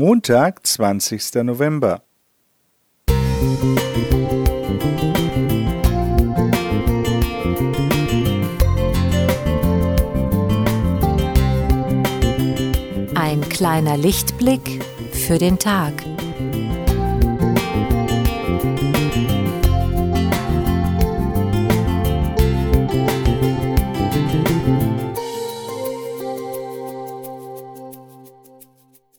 Montag, 20. November. Ein kleiner Lichtblick für den Tag.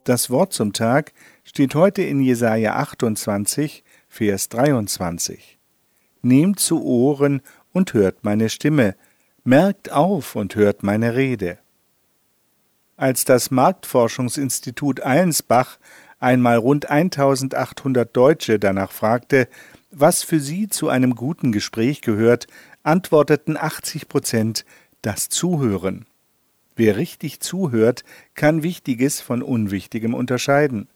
Das Wort zum Tag steht heute in Jesaja 28, Vers 23. Nehmt zu Ohren und hört meine Stimme, merkt auf und hört meine Rede. Als das Marktforschungsinstitut Allensbach einmal rund 1800 Deutsche danach fragte, was für sie zu einem guten Gespräch gehört, antworteten 80 Prozent das Zuhören. Wer richtig zuhört, kann Wichtiges von Unwichtigem unterscheiden.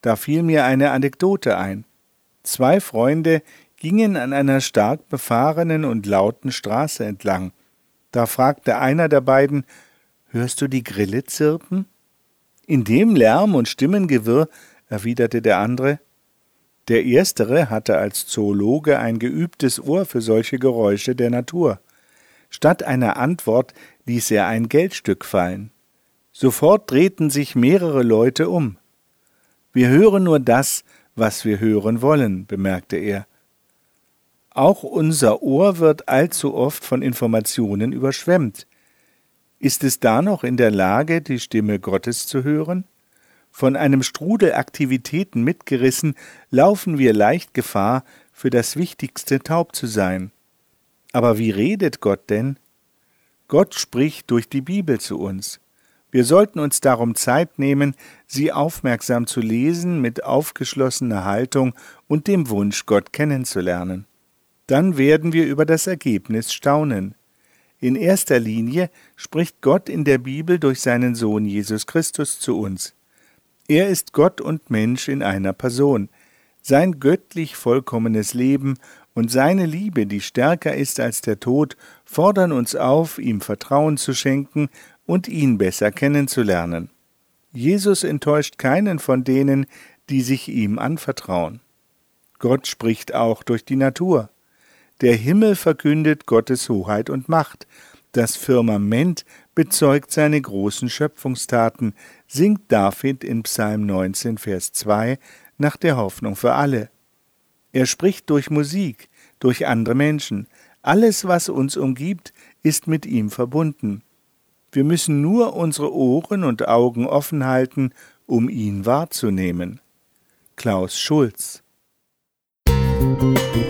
Da fiel mir eine Anekdote ein. Zwei Freunde gingen an einer stark befahrenen und lauten Straße entlang. Da fragte einer der beiden Hörst du die Grille zirpen? In dem Lärm und Stimmengewirr, erwiderte der andere. Der erstere hatte als Zoologe ein geübtes Ohr für solche Geräusche der Natur. Statt einer Antwort ließ er ein Geldstück fallen. Sofort drehten sich mehrere Leute um. Wir hören nur das, was wir hören wollen, bemerkte er. Auch unser Ohr wird allzu oft von Informationen überschwemmt. Ist es da noch in der Lage, die Stimme Gottes zu hören? Von einem Strudel Aktivitäten mitgerissen, laufen wir leicht Gefahr, für das Wichtigste taub zu sein. Aber wie redet Gott denn? Gott spricht durch die Bibel zu uns. Wir sollten uns darum Zeit nehmen, sie aufmerksam zu lesen, mit aufgeschlossener Haltung und dem Wunsch, Gott kennenzulernen. Dann werden wir über das Ergebnis staunen. In erster Linie spricht Gott in der Bibel durch seinen Sohn Jesus Christus zu uns. Er ist Gott und Mensch in einer Person. Sein göttlich vollkommenes Leben und seine Liebe, die stärker ist als der Tod, fordern uns auf, ihm Vertrauen zu schenken und ihn besser kennenzulernen. Jesus enttäuscht keinen von denen, die sich ihm anvertrauen. Gott spricht auch durch die Natur. Der Himmel verkündet Gottes Hoheit und Macht, das Firmament bezeugt seine großen Schöpfungstaten, singt David in Psalm 19, Vers 2 nach der Hoffnung für alle. Er spricht durch Musik, durch andere Menschen. Alles, was uns umgibt, ist mit ihm verbunden. Wir müssen nur unsere Ohren und Augen offen halten, um ihn wahrzunehmen. Klaus Schulz Musik